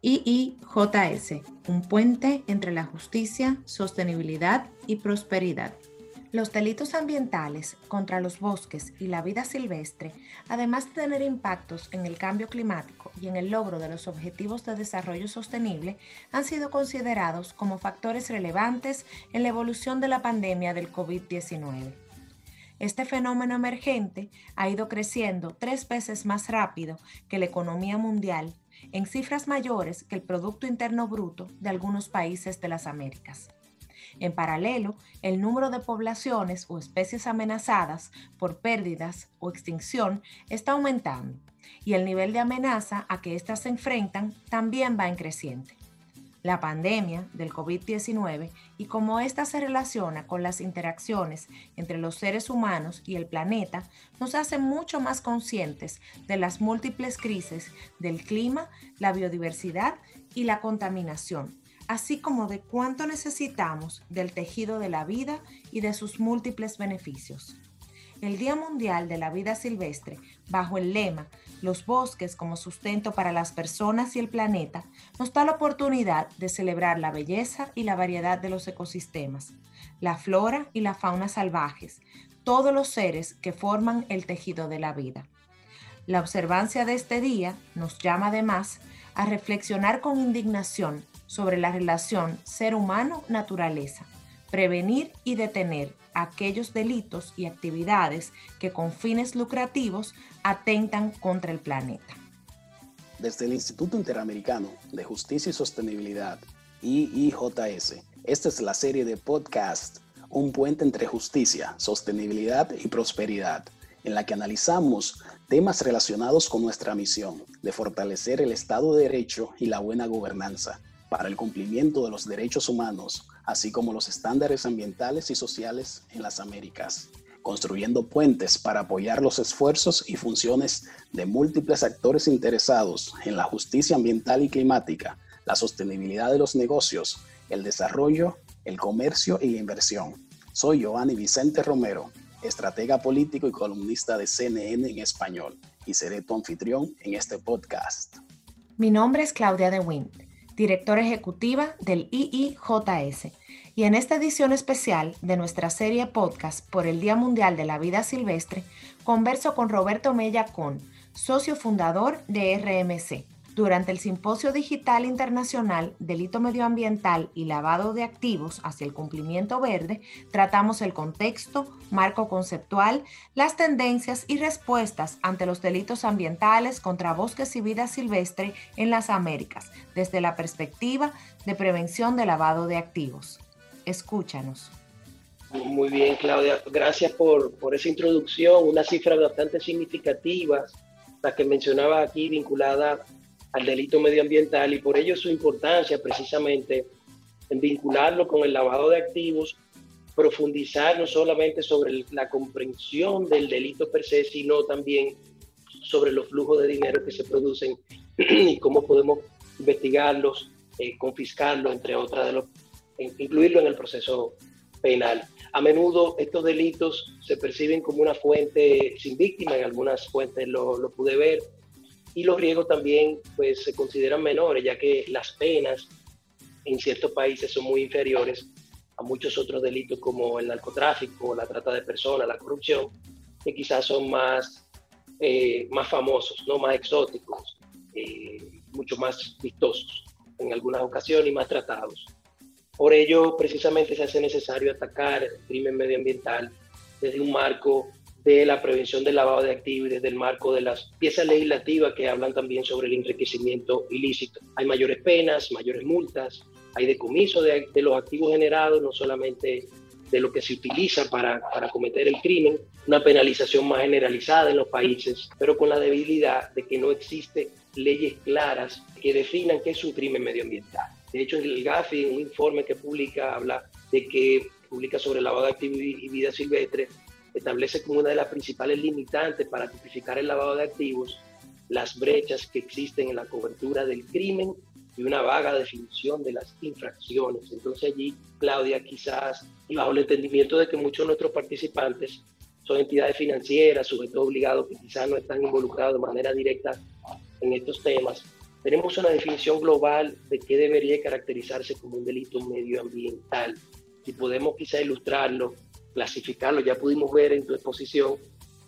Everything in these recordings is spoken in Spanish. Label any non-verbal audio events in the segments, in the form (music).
IIJS, un puente entre la justicia, sostenibilidad y prosperidad. Los delitos ambientales contra los bosques y la vida silvestre, además de tener impactos en el cambio climático y en el logro de los objetivos de desarrollo sostenible, han sido considerados como factores relevantes en la evolución de la pandemia del COVID-19. Este fenómeno emergente ha ido creciendo tres veces más rápido que la economía mundial en cifras mayores que el Producto Interno Bruto de algunos países de las Américas. En paralelo, el número de poblaciones o especies amenazadas por pérdidas o extinción está aumentando y el nivel de amenaza a que éstas se enfrentan también va en creciente. La pandemia del COVID-19 y cómo ésta se relaciona con las interacciones entre los seres humanos y el planeta nos hace mucho más conscientes de las múltiples crisis del clima, la biodiversidad y la contaminación, así como de cuánto necesitamos del tejido de la vida y de sus múltiples beneficios el Día Mundial de la Vida Silvestre, bajo el lema Los bosques como sustento para las personas y el planeta, nos da la oportunidad de celebrar la belleza y la variedad de los ecosistemas, la flora y la fauna salvajes, todos los seres que forman el tejido de la vida. La observancia de este día nos llama además a reflexionar con indignación sobre la relación ser humano-naturaleza, prevenir y detener aquellos delitos y actividades que con fines lucrativos atentan contra el planeta. Desde el Instituto Interamericano de Justicia y Sostenibilidad, IIJS, esta es la serie de podcast Un puente entre justicia, sostenibilidad y prosperidad, en la que analizamos temas relacionados con nuestra misión de fortalecer el Estado de Derecho y la buena gobernanza para el cumplimiento de los derechos humanos así como los estándares ambientales y sociales en las Américas, construyendo puentes para apoyar los esfuerzos y funciones de múltiples actores interesados en la justicia ambiental y climática, la sostenibilidad de los negocios, el desarrollo, el comercio y la inversión. Soy Giovanni Vicente Romero, estratega político y columnista de CNN en español, y seré tu anfitrión en este podcast. Mi nombre es Claudia De directora ejecutiva del IIJS. Y en esta edición especial de nuestra serie podcast por el Día Mundial de la Vida Silvestre, converso con Roberto Mella Con, socio fundador de RMC durante el Simposio Digital Internacional Delito Medioambiental y Lavado de Activos hacia el Cumplimiento Verde, tratamos el contexto, marco conceptual, las tendencias y respuestas ante los delitos ambientales contra bosques y vida silvestre en las Américas, desde la perspectiva de prevención de lavado de activos. Escúchanos. Muy bien, Claudia. Gracias por, por esa introducción, una cifra bastante significativa, la que mencionaba aquí vinculada al delito medioambiental y por ello su importancia precisamente en vincularlo con el lavado de activos, profundizar no solamente sobre la comprensión del delito per se, sino también sobre los flujos de dinero que se producen (clears throat) y cómo podemos investigarlos, eh, confiscarlos, entre otras, de los, incluirlo en el proceso penal. A menudo estos delitos se perciben como una fuente sin víctima, en algunas fuentes lo, lo pude ver, y los riesgos también pues, se consideran menores, ya que las penas en ciertos países son muy inferiores a muchos otros delitos como el narcotráfico, la trata de personas, la corrupción, que quizás son más, eh, más famosos, no más exóticos, eh, mucho más vistosos en algunas ocasiones y más tratados. Por ello, precisamente se hace necesario atacar el crimen medioambiental desde un marco de la prevención del lavado de activos y desde el marco de las piezas legislativas que hablan también sobre el enriquecimiento ilícito. Hay mayores penas, mayores multas, hay decomiso de, los activos generados, no solamente de lo que se utiliza para, para, cometer el crimen, una penalización más generalizada en los países, pero con la debilidad de que no existe leyes claras que definan qué es un crimen medioambiental. De hecho, el GAFI, un informe que publica, habla de que publica sobre lavado de activos y vida silvestre, establece como una de las principales limitantes para tipificar el lavado de activos las brechas que existen en la cobertura del crimen y una vaga definición de las infracciones. Entonces allí, Claudia, quizás, y bajo el entendimiento de que muchos de nuestros participantes son entidades financieras, sujetos obligados que quizás no están involucrados de manera directa en estos temas, tenemos una definición global de qué debería caracterizarse como un delito medioambiental. Si podemos quizá ilustrarlo, clasificarlo, ya pudimos ver en tu exposición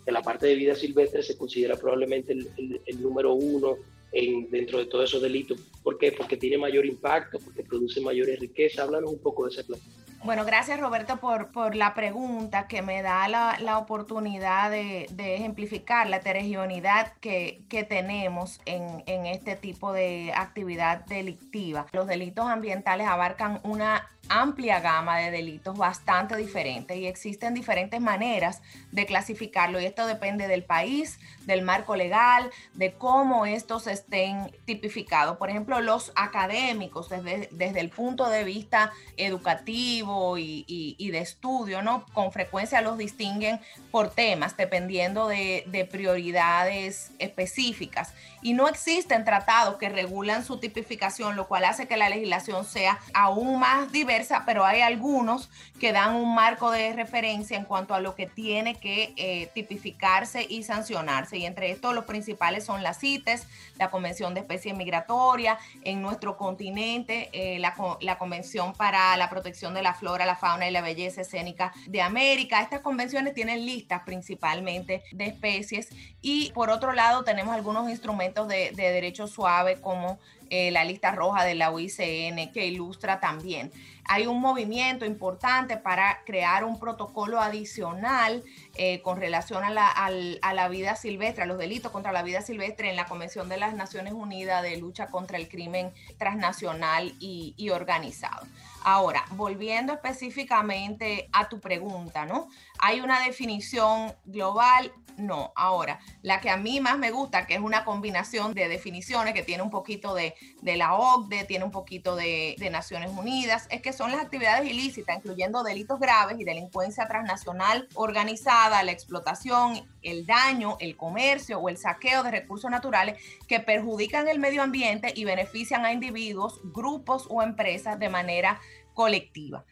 que la parte de vida silvestre se considera probablemente el, número uno en, dentro de todos esos delitos. ¿Por qué? Porque tiene mayor impacto, porque produce mayores riquezas. Háblanos un poco de esa clasificación. Bueno, gracias Roberto por, por la pregunta que me da la, la oportunidad de, de, ejemplificar la heterogeneidad que, que tenemos en, en este tipo de actividad delictiva. Los delitos ambientales abarcan una amplia gama de delitos bastante diferentes y existen diferentes maneras de clasificarlo y esto depende del país, del marco legal, de cómo estos estén tipificados. Por ejemplo, los académicos desde, desde el punto de vista educativo y, de estudio, ¿no? Con frecuencia los distinguen por temas dependiendo de, de prioridades específicas y no existen tratados que regulan su tipificación, lo cual hace que la legislación sea aún más diversa pero hay algunos que dan un marco de referencia en cuanto a lo que tiene que eh, tipificarse y sancionarse. Y entre estos los principales son las CITES, la Convención de Especies Migratorias, en nuestro continente, eh, la, la Convención para la Protección de la Flora, la Fauna y la Belleza Escénica de América. Estas convenciones tienen listas principalmente de especies y por otro lado tenemos algunos instrumentos de, de derecho suave como eh, la lista roja de la UICN que ilustra también. Hay un movimiento importante para crear un protocolo adicional eh, con relación a la, a la, vida silvestre, a los delitos contra la vida silvestre en la Convención de las Naciones Unidas de lucha contra el crimen transnacional y, y organizado. Ahora, volviendo específicamente a tu pregunta, ¿no? ¿Hay una definición global? No. Ahora, la que a mí más me gusta, que es una combinación de definiciones que tiene un poquito de, la OCDE, tiene un poquito de, Naciones Unidas, es que son las actividades ilícitas, incluyendo delitos graves y delincuencia transnacional organizada, la explotación, el daño, el comercio o el saqueo de recursos naturales que perjudican el medio ambiente y benefician a individuos, grupos o empresas de manera colectiva.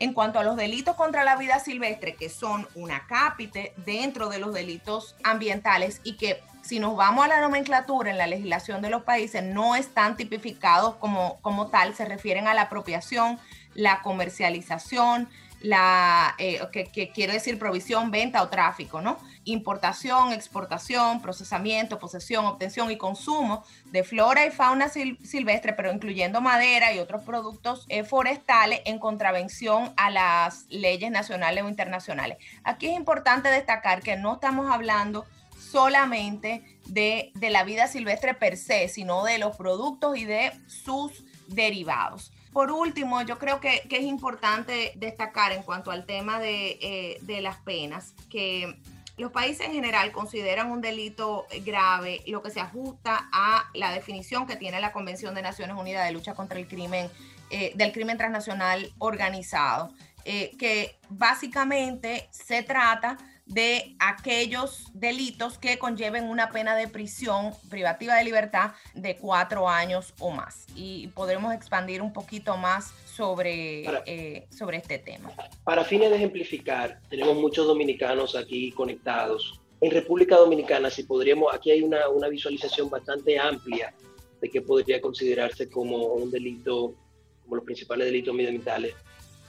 En cuanto a los delitos contra la vida silvestre, que son una cápite dentro de los delitos ambientales y que si nos vamos a la nomenclatura en la legislación de los países no están tipificados como, como tal, se refieren a la apropiación, la comercialización, la eh, que, que, quiere decir provisión, venta o tráfico, ¿no? Importación, exportación, procesamiento, posesión, obtención y consumo de flora y fauna silvestre, pero incluyendo madera y otros productos eh, forestales en contravención a las leyes nacionales o internacionales. Aquí es importante destacar que no estamos hablando solamente de, de la vida silvestre per se, sino de los productos y de sus derivados. Por último, yo creo que, es importante destacar en cuanto al tema eh, de, las penas, que los países en general consideran un delito grave lo que se ajusta a la definición que tiene la Convención de Naciones Unidas de lucha contra el crimen, eh, del crimen transnacional organizado, eh, que básicamente se trata de aquellos delitos que conlleven una pena de prisión privativa de libertad de cuatro años o más. Y podremos expandir un poquito más sobre, eh, sobre este tema. Para fines de ejemplificar, tenemos muchos dominicanos aquí conectados. En República Dominicana, si podríamos, aquí hay una, una visualización bastante amplia de qué podría considerarse como un delito, como los principales delitos medioambientales.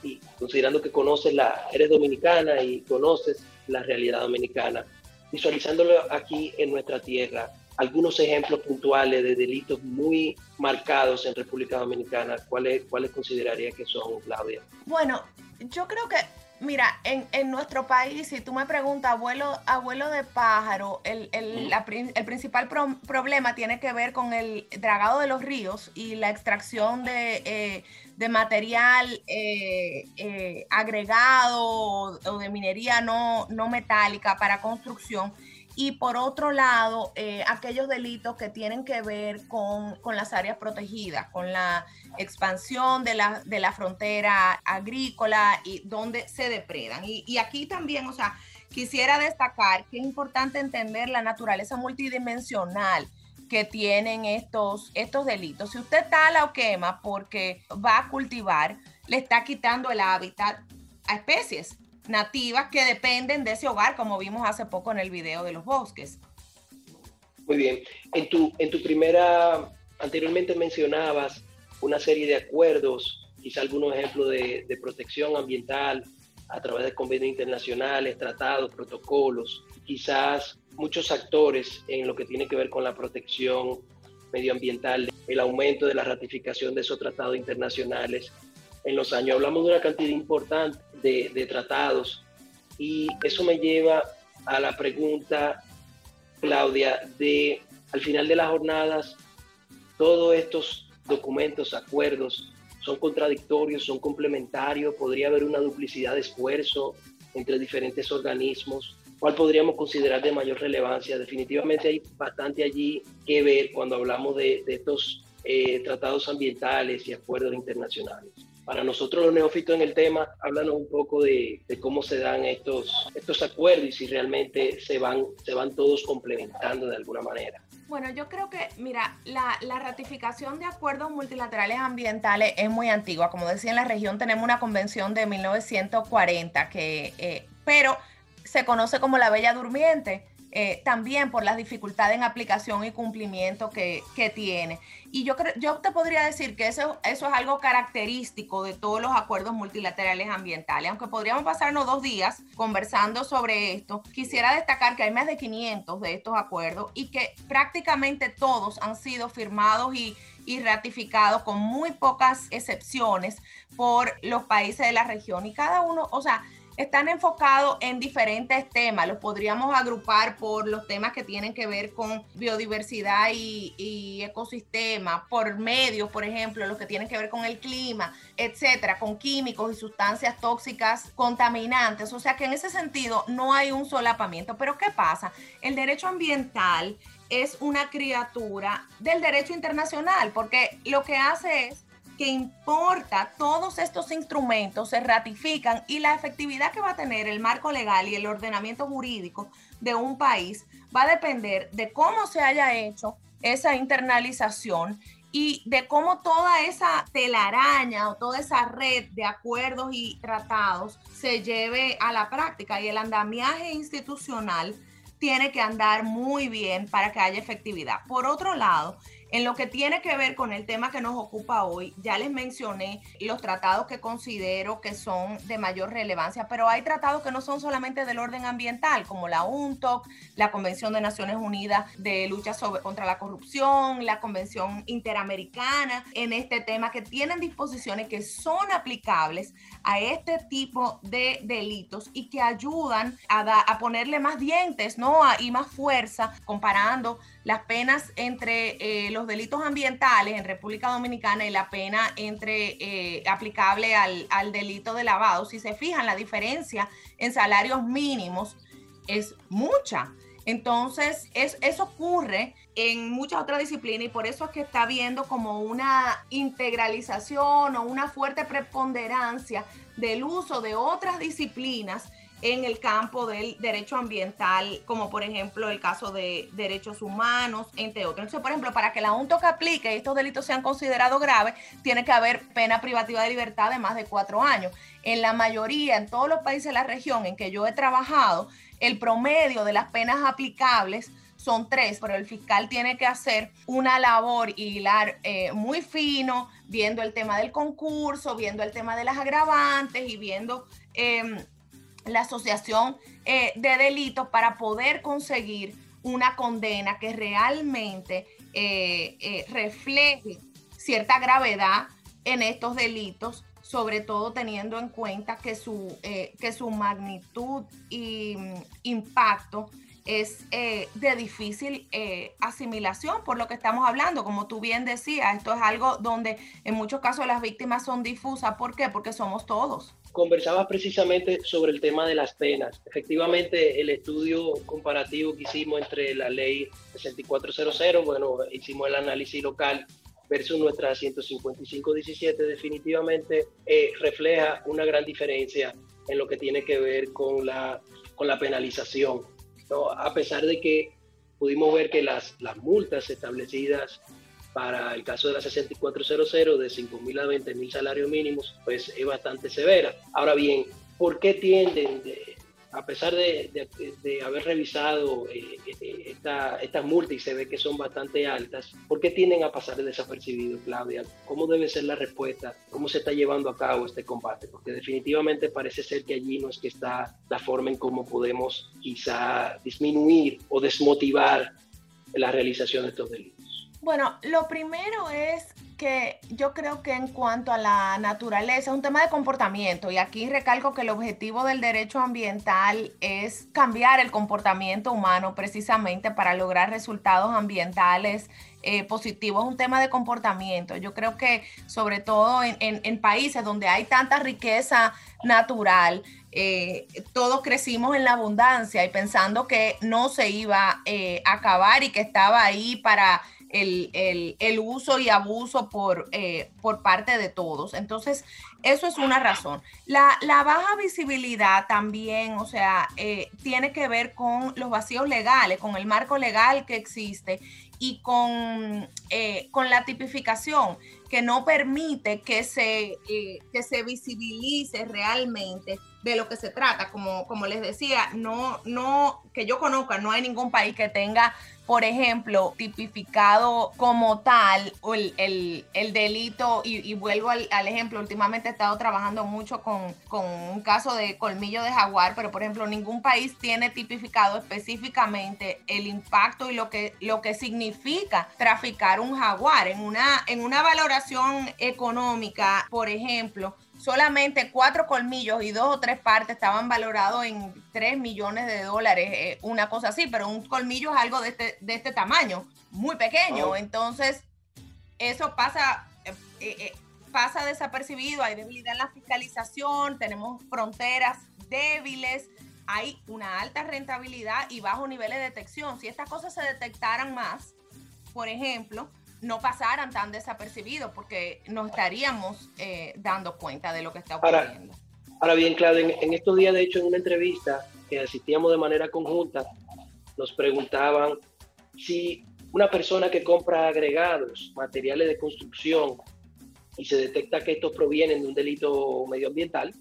Y considerando que conoces la, eres dominicana y conoces la realidad dominicana, visualizándolo aquí en nuestra tierra. Algunos ejemplos puntuales de delitos muy marcados en República Dominicana, ¿cuáles, cuáles consideraría que son, Claudia? Bueno, yo creo que Mira, en, en, nuestro país, si tú me preguntas, abuelo, abuelo de pájaro, el, el, el principal problema tiene que ver con el dragado de los ríos y la extracción de, eh, de material eh, eh, agregado o, de minería no, no metálica para construcción y por otro lado, eh, aquellos delitos que tienen que ver con, las áreas protegidas, con la expansión de la, de la frontera agrícola y donde se depredan. Y, y, aquí también, o sea, quisiera destacar que es importante entender la naturaleza multidimensional que tienen estos, estos delitos. Si usted tala o quema porque va a cultivar, le está quitando el hábitat a especies nativas que dependen de ese hogar, como vimos hace poco en el video de los bosques. Muy bien. En tu, en tu primera anteriormente mencionabas una serie de acuerdos, quizá algunos ejemplos de, de protección ambiental a través de convenios internacionales, tratados, protocolos, quizás muchos actores en lo que tiene que ver con la protección medioambiental, el aumento de la ratificación de esos tratados internacionales. En los años hablamos de una cantidad importante de, tratados y eso me lleva a la pregunta, Claudia, de al final de las jornadas, todos estos documentos, acuerdos, son contradictorios, son complementarios, podría haber una duplicidad de esfuerzo entre diferentes organismos. ¿Cuál podríamos considerar de mayor relevancia? Definitivamente hay bastante allí que ver cuando hablamos de, estos eh, tratados ambientales y acuerdos internacionales. Para nosotros los neófitos en el tema, háblanos un poco de, cómo se dan estos, estos acuerdos y si realmente se van, se van todos complementando de alguna manera. Bueno, yo creo que, mira, la, ratificación de acuerdos multilaterales ambientales es muy antigua. Como decía, en la región tenemos una convención de 1940, que, eh, pero se conoce como la Bella Durmiente. Eh, también por las dificultades en aplicación y cumplimiento que, tiene. Y yo, yo te podría decir que eso, eso es algo característico de todos los acuerdos multilaterales ambientales. Aunque podríamos pasarnos dos días conversando sobre esto, quisiera destacar que hay más de 500 de estos acuerdos y que prácticamente todos han sido firmados y, y ratificados con muy pocas excepciones por los países de la región. Y cada uno, o sea, están enfocados en diferentes temas. Los podríamos agrupar por los temas que tienen que ver con biodiversidad y, ecosistema, por medios, por ejemplo, los que tienen que ver con el clima, etcétera, con químicos y sustancias tóxicas contaminantes. O sea que en ese sentido no hay un solapamiento. Pero ¿qué pasa? El derecho ambiental es una criatura del derecho internacional, porque lo que hace es que importa todos estos instrumentos se ratifican y la efectividad que va a tener el marco legal y el ordenamiento jurídico de un país va a depender de cómo se haya hecho esa internalización y de cómo toda esa telaraña o toda esa red de acuerdos y tratados se lleve a la práctica y el andamiaje institucional tiene que andar muy bien para que haya efectividad. Por otro lado, en lo que tiene que ver con el tema que nos ocupa hoy, ya les mencioné los tratados que considero que son de mayor relevancia, pero hay tratados que no son solamente del orden ambiental, como la UNTOC, la Convención de Naciones Unidas de Lucha contra la Corrupción, la Convención Interamericana en este tema, que tienen disposiciones que son aplicables a este tipo de delitos y que ayudan a, a ponerle más dientes ¿no? y más fuerza comparando las penas entre eh, los delitos ambientales en República Dominicana y la pena entre eh, aplicable al, delito de lavado, si se fijan, la diferencia en salarios mínimos es mucha. Entonces, eso ocurre en muchas otras disciplinas y por eso es que está habiendo como una integralización o una fuerte preponderancia del uso de otras disciplinas en el campo del derecho ambiental, como por ejemplo el caso de derechos humanos, entre otros. Entonces, por ejemplo, para que la UNTOC aplique estos delitos sean considerados graves, tiene que haber pena privativa de libertad de más de cuatro años. En la mayoría, en todos los países de la región en que yo he trabajado, el promedio de las penas aplicables son tres, pero el fiscal tiene que hacer una labor y hilar eh, muy fino, viendo el tema del concurso, viendo el tema de las agravantes y viendo... Eh, la asociación eh, de delitos para poder conseguir una condena que realmente eh, eh, refleje cierta gravedad en estos delitos, sobre todo teniendo en cuenta que su, que su magnitud y mm, impacto es de difícil asimilación por lo que estamos hablando. Como tú bien decías, esto es algo donde en muchos casos las víctimas son difusas. ¿Por qué? Porque somos todos conversabas precisamente sobre el tema de las penas. Efectivamente, el estudio comparativo que hicimos entre la ley 6400, bueno, hicimos el análisis local versus nuestra 155-17, definitivamente eh, refleja una gran diferencia en lo que tiene que ver con la, con la penalización. A pesar de que pudimos ver que las, las multas establecidas para el caso de la 6400 de 5 mil a 20 mil salarios mínimos, pues es bastante severa. Ahora bien, ¿por qué tienden a pesar de, haber revisado eh, eh, estas multas y se ve que son bastante altas, ¿por qué tienden a pasar desapercibidos, Claudia? ¿Cómo debe ser la respuesta? ¿Cómo se está llevando a cabo este combate? Porque definitivamente parece ser que allí no es que está la forma en cómo podemos quizá disminuir o desmotivar la realización de estos delitos. Bueno, lo primero es que yo creo que en cuanto a la naturaleza, es un tema de comportamiento y aquí recalco que el objetivo del derecho ambiental es cambiar el comportamiento humano precisamente para lograr resultados ambientales eh, positivos, es un tema de comportamiento. Yo creo que sobre todo en, países donde hay tanta riqueza natural, eh, todos crecimos en la abundancia y pensando que no se iba eh, a acabar y que estaba ahí para el, uso y abuso por, eh, por parte de todos. Entonces, eso es una razón. La, baja visibilidad también, o sea, eh, tiene que ver con los vacíos legales, con el marco legal que existe y con, eh, con la tipificación que no permite que se, que se visibilice realmente de lo que se trata. Como, como les decía, no, no, que yo conozca, no hay ningún país que tenga por ejemplo, tipificado como tal el, el, delito, y, vuelvo al, ejemplo, últimamente he estado trabajando mucho con, con, un caso de colmillo de jaguar, pero por ejemplo, ningún país tiene tipificado específicamente el impacto y lo que, lo que significa traficar un jaguar. En una, en una valoración económica, por ejemplo solamente cuatro colmillos y dos o tres partes estaban valorados en tres millones de dólares, eh, una cosa así, pero un colmillo es algo de este, de este tamaño, muy pequeño. Oh. Entonces, eso pasa, eh, eh, pasa desapercibido, hay debilidad en la fiscalización, tenemos fronteras débiles, hay una alta rentabilidad y bajo nivel de detección. Si estas cosas se detectaran más, por ejemplo, no pasaran tan desapercibidos porque nos estaríamos eh, dando cuenta de lo que está ocurriendo. Ahora, bien, Claudia, en, estos días, de hecho, en una entrevista que asistíamos de manera conjunta, nos preguntaban si una persona que compra agregados, materiales de construcción, y se detecta que estos provienen de un delito medioambiental,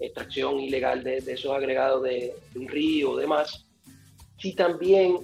extracción ilegal de, esos agregados de, de un río o demás, si también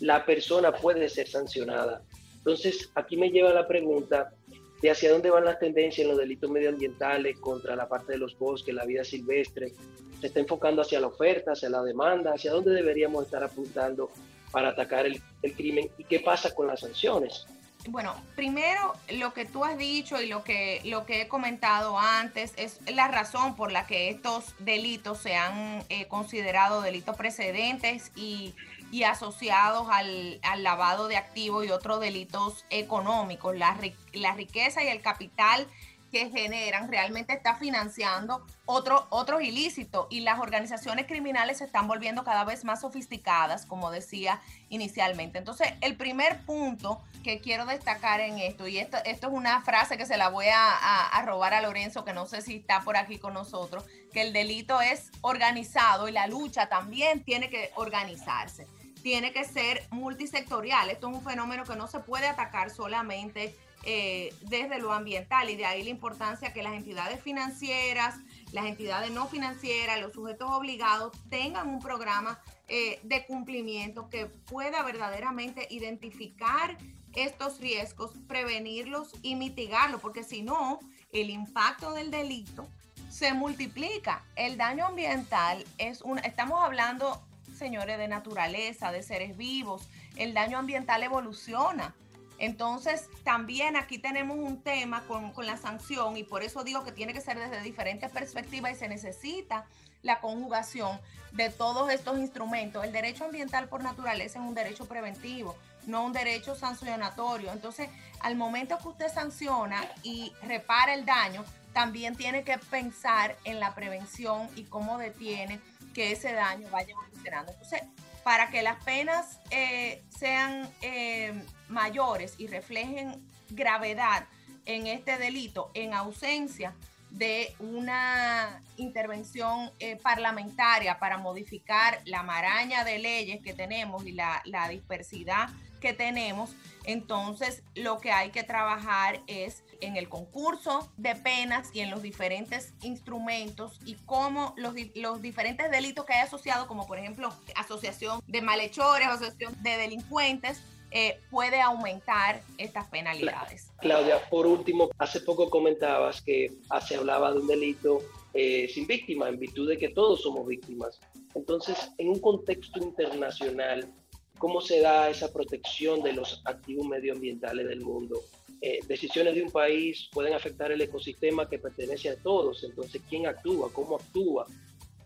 la persona puede ser sancionada entonces, aquí me lleva la pregunta de hacia dónde van las tendencias en los delitos medioambientales contra la parte de los bosques, la vida silvestre. Se está enfocando hacia la oferta, hacia la demanda, hacia dónde deberíamos estar apuntando para atacar el, crimen y qué pasa con las sanciones. Bueno, primero lo que tú has dicho y lo que, lo que he comentado antes es la razón por la que estos delitos se han eh, considerado delitos precedentes y y asociados al, lavado de activos y otros delitos económicos. La, la, riqueza y el capital que generan realmente está financiando otro, otros ilícitos y las organizaciones criminales se están volviendo cada vez más sofisticadas, como decía inicialmente. Entonces, el primer punto que quiero destacar en esto, y esto, esto es una frase que se la voy a robar a Lorenzo, que no sé si está por aquí con nosotros, que el delito es organizado y la lucha también tiene que organizarse tiene que ser multisectorial. Esto es un fenómeno que no se puede atacar solamente eh, desde lo ambiental y de ahí la importancia que las entidades financieras, las entidades no financieras, los sujetos obligados tengan un programa eh, de cumplimiento que pueda verdaderamente identificar estos riesgos, prevenirlos y mitigarlos, porque si no, el impacto del delito se multiplica. El daño ambiental es un, estamos hablando señores, de naturaleza, de seres vivos. El daño ambiental evoluciona. Entonces, también aquí tenemos un tema con, la sanción y por eso digo que tiene que ser desde diferentes perspectivas y se necesita la conjugación de todos estos instrumentos. El derecho ambiental por naturaleza es un derecho preventivo, no un derecho sancionatorio. Entonces, al momento que usted sanciona y repara el daño, también tiene que pensar en la prevención y cómo detiene que ese daño vaya Entonces, para que las penas eh, sean eh, mayores y reflejen gravedad en este delito, en ausencia de una intervención eh, parlamentaria para modificar la maraña de leyes que tenemos y la, la dispersidad que tenemos, entonces lo que hay que trabajar es en el concurso de penas y en los diferentes instrumentos y cómo los, los diferentes delitos que hay asociados, como por ejemplo asociación de malhechores, asociación de delincuentes, eh, puede aumentar estas penalidades. Claudia, por último, hace poco comentabas que se hablaba de un delito eh, sin víctima, en virtud de que todos somos víctimas. Entonces, en un contexto internacional, ¿cómo se da esa protección de los activos medioambientales del mundo? Eh, decisiones de un país pueden afectar el ecosistema que pertenece a todos. Entonces, ¿quién actúa? ¿Cómo actúa?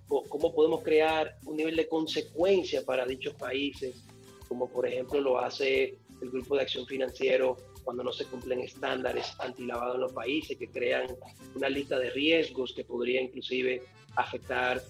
¿Cómo podemos crear un nivel de consecuencia para dichos países? Como por ejemplo lo hace el Grupo de Acción Financiero cuando no se cumplen estándares antilavado en los países, que crean una lista de riesgos que podría inclusive afectar,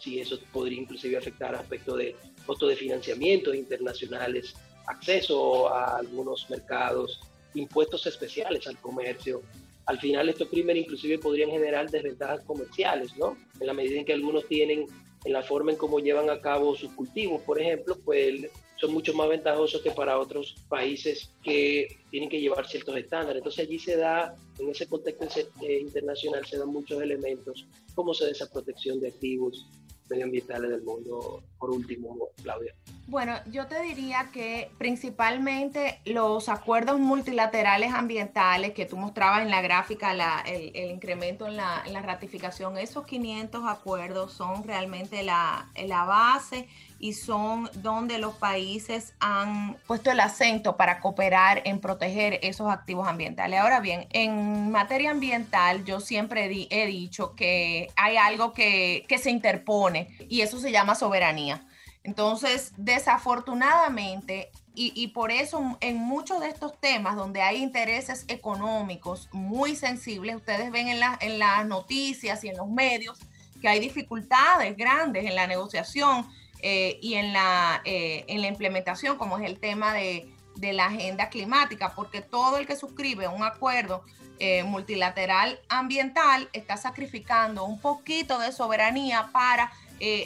si eso podría inclusive afectar aspectos de costos de financiamiento internacionales, acceso a algunos mercados, impuestos especiales al comercio. Al final estos crímenes inclusive podrían generar desventajas comerciales, ¿no? En la medida en que algunos tienen en la forma en cómo llevan a cabo sus cultivos, por ejemplo, pues son mucho más ventajosos que para otros países que tienen que llevar ciertos estándares. Entonces allí se da, en ese contexto eh, internacional, se dan muchos elementos, cómo se da esa protección de activos medioambientales del mundo. Por último, Claudia. Bueno, yo te diría que principalmente los acuerdos multilaterales ambientales que tú mostrabas en la gráfica, el, incremento en la, en la, ratificación, esos 500 acuerdos son realmente la, la base y son donde los países han puesto el acento para cooperar en proteger esos activos ambientales. Ahora bien, en materia ambiental yo siempre he dicho que hay algo que, que se interpone y eso se llama soberanía. Entonces, desafortunadamente, y, y, por eso en muchos de estos temas donde hay intereses económicos muy sensibles, ustedes ven en, la, en las noticias y en los medios que hay dificultades grandes en la negociación eh, y en la, eh, en la implementación, como es el tema de, de, la agenda climática, porque todo el que suscribe un acuerdo eh, multilateral ambiental está sacrificando un poquito de soberanía para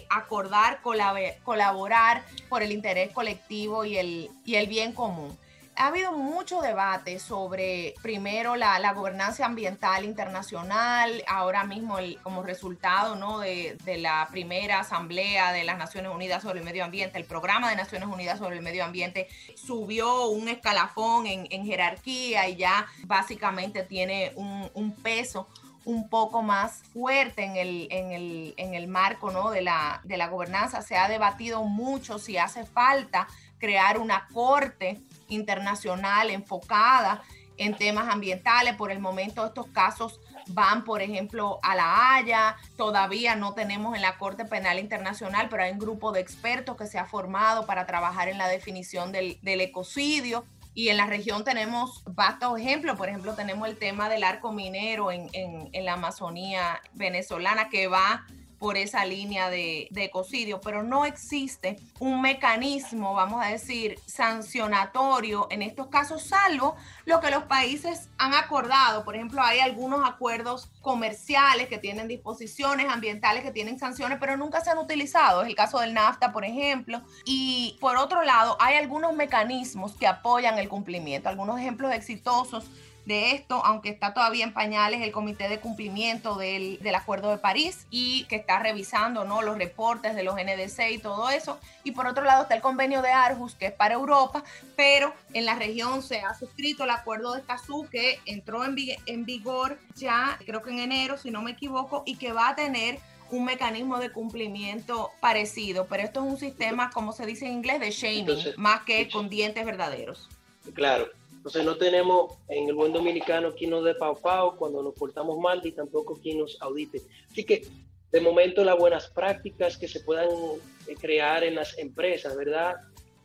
acordar, colaborar por el interés colectivo y el, y el bien común ha habido mucho debate sobre, primero, la, gobernanza ambiental internacional, ahora mismo como resultado ¿no? de, de, la primera asamblea de las Naciones Unidas sobre el medio ambiente, el programa de Naciones Unidas sobre el medio ambiente subió un escalafón en, en jerarquía y ya básicamente tiene un, un peso un poco más fuerte en el, en el, en el marco ¿no? de, la, de la gobernanza. Se ha debatido mucho si hace falta crear una corte internacional enfocada en temas ambientales. Por el momento estos casos van, por ejemplo, a La Haya. Todavía no tenemos en la Corte Penal Internacional, pero hay un grupo de expertos que se ha formado para trabajar en la definición del, ecocidio. Y en la región tenemos vastos ejemplos. Por ejemplo, tenemos el tema del arco minero en, en la Amazonía venezolana que va por esa línea de, ecocidio, pero no existe un mecanismo, vamos a decir, sancionatorio en estos casos, salvo lo que los países han acordado. Por ejemplo, hay algunos acuerdos comerciales que tienen disposiciones ambientales que tienen sanciones, pero nunca se han utilizado. Es el caso del NAFTA, por ejemplo. Y por otro lado, hay algunos mecanismos que apoyan el cumplimiento. Algunos ejemplos exitosos de esto, aunque está todavía en pañales el Comité de Cumplimiento del, Acuerdo de París y que está revisando ¿no? los reportes de los NDC y todo eso. Y por otro lado está el convenio de Arhus, que es para Europa, pero en la región se ha suscrito el Acuerdo de Escazú, que entró en, en vigor ya, creo que en enero, si no me equivoco, y que va a tener un mecanismo de cumplimiento parecido, pero esto es un sistema, como se dice en inglés, de shaming, más que con dientes verdaderos. Claro, entonces no tenemos en el buen dominicano quien nos dé pau pau cuando nos portamos mal y tampoco quien nos audite. Así que de momento las buenas prácticas que se puedan eh, crear en las empresas, ¿verdad?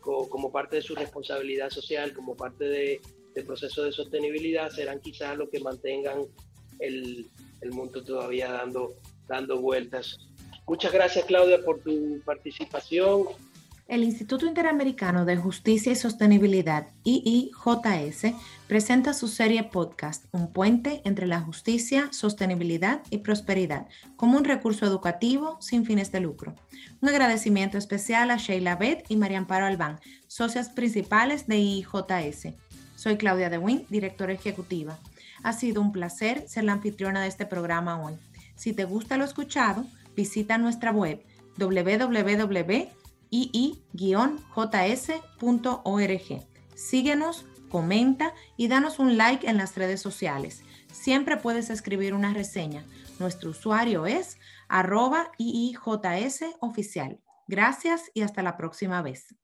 Como, parte de su responsabilidad social, como parte de, del proceso de sostenibilidad, serán quizás lo que mantengan el, el mundo todavía dando, dando vueltas. Muchas gracias Claudia por tu participación El Instituto Interamericano de Justicia y Sostenibilidad, IIJS, presenta su serie podcast Un puente entre la justicia, sostenibilidad y prosperidad como un recurso educativo sin fines de lucro. Un agradecimiento especial a Sheila Beth y María Amparo Albán, socias principales de IIJS. Soy Claudia DeWin, directora ejecutiva. Ha sido un placer ser la anfitriona de este programa hoy. Si te gusta lo escuchado, visita nuestra web www ii-js.org. Síguenos, comenta y danos un like en las redes sociales. Siempre puedes escribir una reseña. Nuestro usuario es arroba iijs oficial. Gracias y hasta la próxima vez.